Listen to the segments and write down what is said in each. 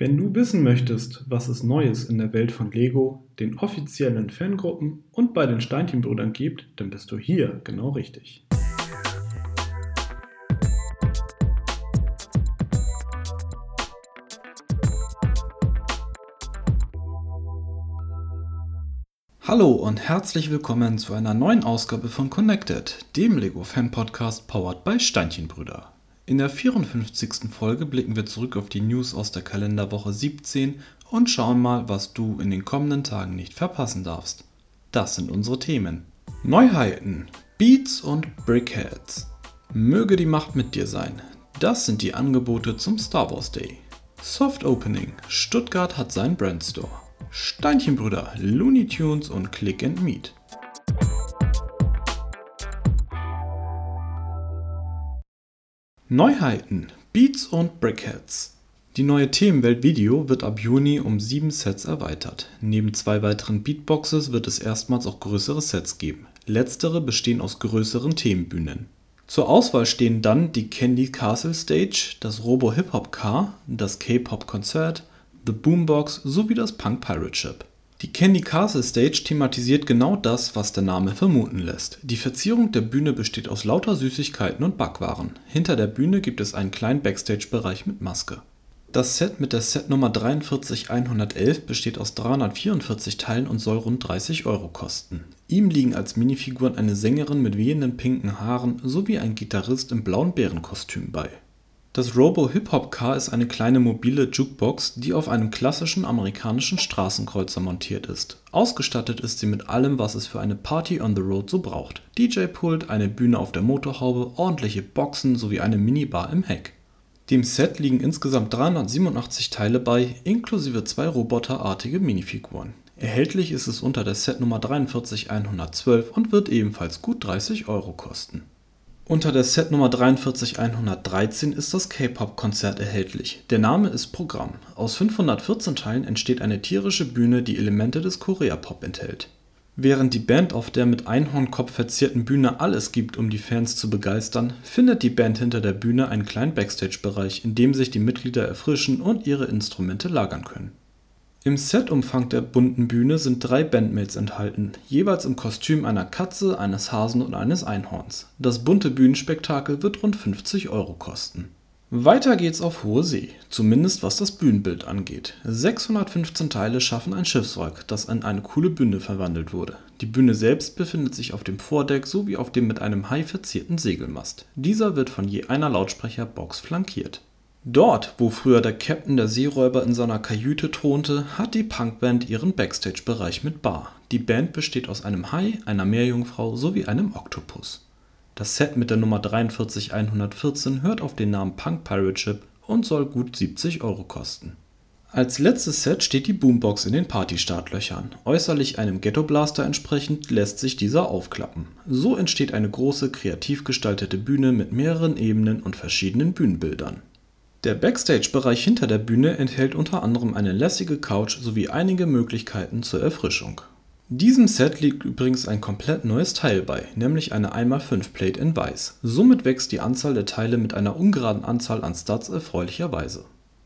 Wenn du wissen möchtest, was es Neues in der Welt von Lego, den offiziellen Fangruppen und bei den Steinchenbrüdern gibt, dann bist du hier genau richtig. Hallo und herzlich willkommen zu einer neuen Ausgabe von Connected, dem Lego Fan Podcast powered by Steinchenbrüder. In der 54. Folge blicken wir zurück auf die News aus der Kalenderwoche 17 und schauen mal, was du in den kommenden Tagen nicht verpassen darfst. Das sind unsere Themen. Neuheiten, Beats und Brickheads. Möge die Macht mit dir sein. Das sind die Angebote zum Star Wars Day. Soft Opening. Stuttgart hat seinen Brandstore. Steinchenbrüder, Looney Tunes und Click and Meet. Neuheiten, Beats und Brickheads. Die neue Themenwelt Video wird ab Juni um sieben Sets erweitert. Neben zwei weiteren Beatboxes wird es erstmals auch größere Sets geben. Letztere bestehen aus größeren Themenbühnen. Zur Auswahl stehen dann die Candy Castle Stage, das Robo Hip Hop Car, das K-Pop Konzert, The Boombox sowie das Punk Pirate Ship. Die Candy Castle Stage thematisiert genau das, was der Name vermuten lässt. Die Verzierung der Bühne besteht aus lauter Süßigkeiten und Backwaren. Hinter der Bühne gibt es einen kleinen Backstage-Bereich mit Maske. Das Set mit der Setnummer 43111 besteht aus 344 Teilen und soll rund 30 Euro kosten. Ihm liegen als Minifiguren eine Sängerin mit wehenden pinken Haaren sowie ein Gitarrist im blauen Bärenkostüm bei das Robo Hip-Hop-Car ist eine kleine mobile Jukebox, die auf einem klassischen amerikanischen Straßenkreuzer montiert ist. Ausgestattet ist sie mit allem, was es für eine Party on the Road so braucht: DJ-Pult, eine Bühne auf der Motorhaube, ordentliche Boxen sowie eine Minibar im Heck. Dem Set liegen insgesamt 387 Teile bei, inklusive zwei roboterartige Minifiguren. Erhältlich ist es unter der Setnummer 43112 und wird ebenfalls gut 30 Euro kosten unter der Setnummer 43113 ist das K-Pop-Konzert erhältlich. Der Name ist Programm. Aus 514 Teilen entsteht eine tierische Bühne, die Elemente des Korea-Pop enthält. Während die Band auf der mit Einhornkopf verzierten Bühne alles gibt, um die Fans zu begeistern, findet die Band hinter der Bühne einen kleinen Backstage-Bereich, in dem sich die Mitglieder erfrischen und ihre Instrumente lagern können im Setumfang der bunten Bühne sind drei Bandmates enthalten, jeweils im Kostüm einer Katze, eines Hasen und eines Einhorns. Das bunte Bühnenspektakel wird rund 50 Euro kosten. Weiter geht's auf hohe See, zumindest was das Bühnenbild angeht. 615 Teile schaffen ein Schiffswrack, das in eine coole Bühne verwandelt wurde. Die Bühne selbst befindet sich auf dem Vordeck sowie auf dem mit einem Hai verzierten Segelmast. Dieser wird von je einer Lautsprecherbox flankiert Dort, wo früher der Captain der Seeräuber in seiner Kajüte thronte, hat die Punkband ihren Backstage-Bereich mit Bar. Die Band besteht aus einem Hai, einer Meerjungfrau sowie einem Oktopus. Das Set mit der Nummer 43114 hört auf den Namen Punk Pirate Ship und soll gut 70 Euro kosten. Als letztes Set steht die Boombox in den Partystartlöchern. Äußerlich einem Ghetto Blaster entsprechend lässt sich dieser aufklappen. So entsteht eine große, kreativ gestaltete Bühne mit mehreren Ebenen und verschiedenen Bühnenbildern der Backstage-Bereich hinter der Bühne enthält unter anderem eine lässige Couch sowie einige Möglichkeiten zur Erfrischung. Diesem Set liegt übrigens ein komplett neues Teil bei, nämlich eine 1x5 Plate in Weiß. Somit wächst die Anzahl der Teile mit einer ungeraden Anzahl an Studs erfreulicherweise.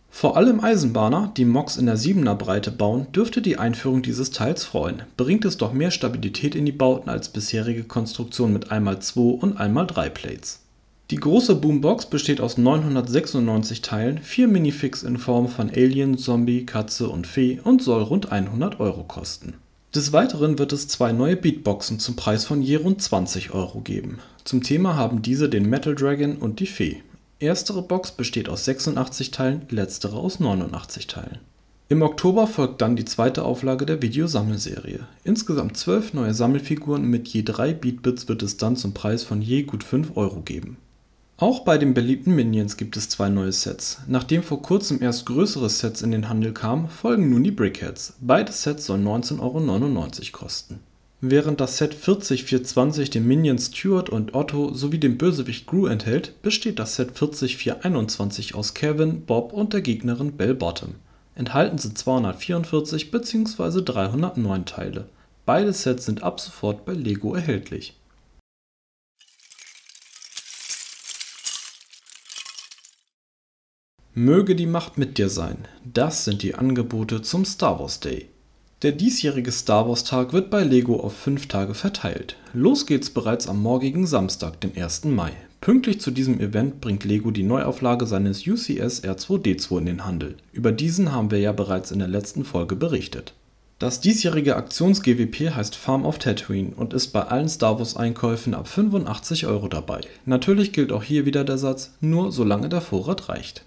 Vor allem Eisenbahner, die Mocs in der 7er Breite bauen, dürfte die Einführung dieses Teils freuen, bringt es doch mehr Stabilität in die Bauten als bisherige Konstruktionen mit 1x2 und 1x3 Plates die große Boombox besteht aus 996 Teilen, vier Minifigs in Form von Alien, Zombie, Katze und Fee und soll rund 100 Euro kosten. Des Weiteren wird es zwei neue Beatboxen zum Preis von je rund 20 Euro geben. Zum Thema haben diese den Metal Dragon und die Fee. Erstere Box besteht aus 86 Teilen, letztere aus 89 Teilen. Im Oktober folgt dann die zweite Auflage der Videosammelserie. Insgesamt zwölf neue Sammelfiguren mit je drei Beatbits wird es dann zum Preis von je gut 5 Euro geben auch bei den beliebten Minions gibt es zwei neue Sets. Nachdem vor kurzem erst größere Sets in den Handel kamen, folgen nun die Brickheads. Beide Sets sollen 19,99 Euro kosten. Während das Set 40420 den Minions Stuart und Otto sowie den Bösewicht Gru enthält, besteht das Set 40421 aus Kevin, Bob und der Gegnerin Bell Bottom. Enthalten sind 244 bzw. 309 Teile. Beide Sets sind ab sofort bei Lego erhältlich Möge die Macht mit dir sein. Das sind die Angebote zum Star Wars Day. Der diesjährige Star Wars Tag wird bei Lego auf fünf Tage verteilt. Los geht's bereits am morgigen Samstag, den 1. Mai. Pünktlich zu diesem Event bringt Lego die Neuauflage seines UCS R2D2 in den Handel. Über diesen haben wir ja bereits in der letzten Folge berichtet. Das diesjährige Aktions-GWP heißt Farm of Tatooine und ist bei allen Star Wars-Einkäufen ab 85 Euro dabei. Natürlich gilt auch hier wieder der Satz: nur solange der Vorrat reicht.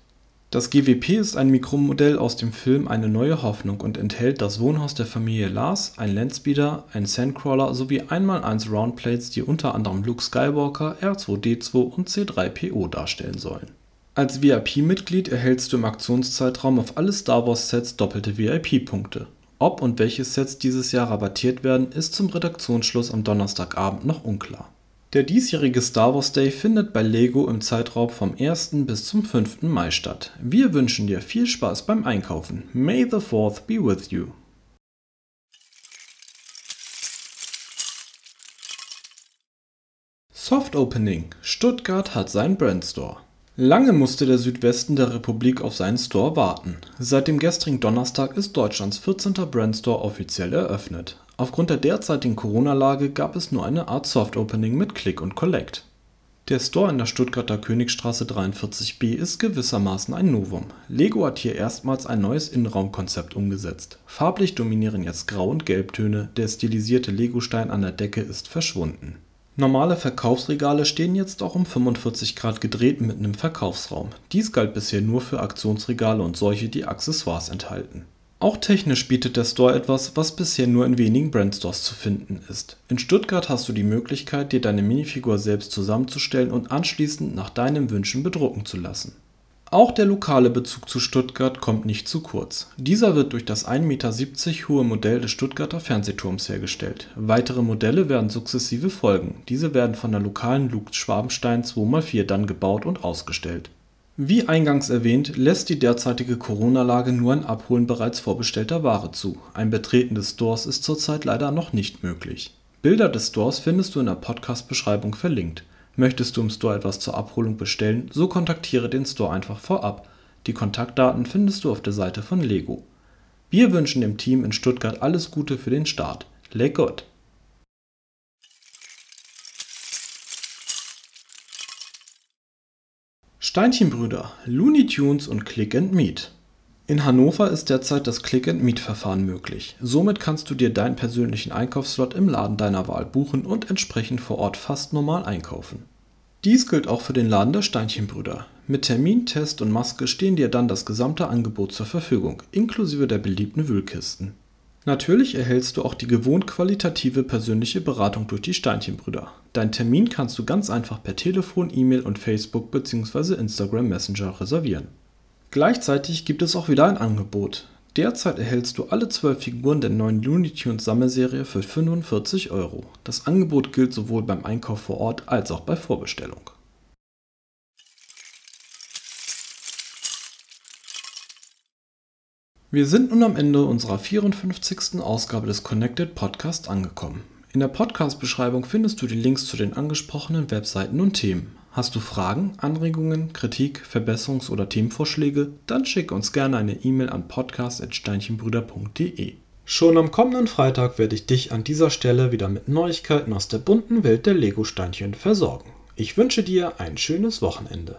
Das GWP ist ein Mikromodell aus dem Film Eine neue Hoffnung und enthält das Wohnhaus der Familie Lars, ein Landspeeder, ein Sandcrawler sowie 1x1 Roundplates, die unter anderem Luke Skywalker, R2D2 und C3PO darstellen sollen. Als VIP-Mitglied erhältst du im Aktionszeitraum auf alle Star Wars-Sets doppelte VIP-Punkte. Ob und welche Sets dieses Jahr rabattiert werden, ist zum Redaktionsschluss am Donnerstagabend noch unklar der diesjährige Star Wars Day findet bei Lego im Zeitraum vom 1. bis zum 5. Mai statt. Wir wünschen dir viel Spaß beim Einkaufen. May the 4th be with you. Soft Opening. Stuttgart hat seinen Brandstore. Lange musste der Südwesten der Republik auf seinen Store warten. Seit dem gestrigen Donnerstag ist Deutschlands 14. Brandstore offiziell eröffnet. Aufgrund der derzeitigen Corona-Lage gab es nur eine Art Soft-Opening mit Click und Collect. Der Store in der Stuttgarter Königstraße 43b ist gewissermaßen ein Novum. Lego hat hier erstmals ein neues Innenraumkonzept umgesetzt. Farblich dominieren jetzt Grau- und Gelbtöne, der stilisierte Legostein an der Decke ist verschwunden. Normale Verkaufsregale stehen jetzt auch um 45 Grad gedreht mitten im Verkaufsraum. Dies galt bisher nur für Aktionsregale und solche, die Accessoires enthalten auch technisch bietet der Store etwas, was bisher nur in wenigen Brandstores zu finden ist. In Stuttgart hast du die Möglichkeit, dir deine Minifigur selbst zusammenzustellen und anschließend nach deinen Wünschen bedrucken zu lassen. Auch der lokale Bezug zu Stuttgart kommt nicht zu kurz. Dieser wird durch das 1,70 Meter hohe Modell des Stuttgarter Fernsehturms hergestellt. Weitere Modelle werden sukzessive folgen. Diese werden von der lokalen Lux Schwabenstein 2x4 dann gebaut und ausgestellt wie eingangs erwähnt, lässt die derzeitige Corona-Lage nur ein Abholen bereits vorbestellter Ware zu. Ein Betreten des Stores ist zurzeit leider noch nicht möglich. Bilder des Stores findest du in der Podcast-Beschreibung verlinkt. Möchtest du im Store etwas zur Abholung bestellen, so kontaktiere den Store einfach vorab. Die Kontaktdaten findest du auf der Seite von Lego. Wir wünschen dem Team in Stuttgart alles Gute für den Start. Leg gut! Steinchenbrüder, Looney Tunes und Click and Meet. In Hannover ist derzeit das Click and Meet Verfahren möglich. Somit kannst du dir deinen persönlichen Einkaufsslot im Laden deiner Wahl buchen und entsprechend vor Ort fast normal einkaufen. Dies gilt auch für den Laden der Steinchenbrüder. Mit Termin, Test und Maske stehen dir dann das gesamte Angebot zur Verfügung, inklusive der beliebten Wühlkisten. Natürlich erhältst du auch die gewohnt qualitative persönliche Beratung durch die Steinchenbrüder. Deinen Termin kannst du ganz einfach per Telefon, E-Mail und Facebook bzw. Instagram Messenger reservieren. Gleichzeitig gibt es auch wieder ein Angebot. Derzeit erhältst du alle 12 Figuren der neuen Looney Tunes Sammelserie für 45 Euro. Das Angebot gilt sowohl beim Einkauf vor Ort als auch bei Vorbestellung. Wir sind nun am Ende unserer 54. Ausgabe des Connected Podcast angekommen. In der Podcast-Beschreibung findest du die Links zu den angesprochenen Webseiten und Themen. Hast du Fragen, Anregungen, Kritik, Verbesserungs- oder Themenvorschläge? Dann schick uns gerne eine E-Mail an podcast.steinchenbrüder.de. Schon am kommenden Freitag werde ich dich an dieser Stelle wieder mit Neuigkeiten aus der bunten Welt der Lego-Steinchen versorgen. Ich wünsche dir ein schönes Wochenende.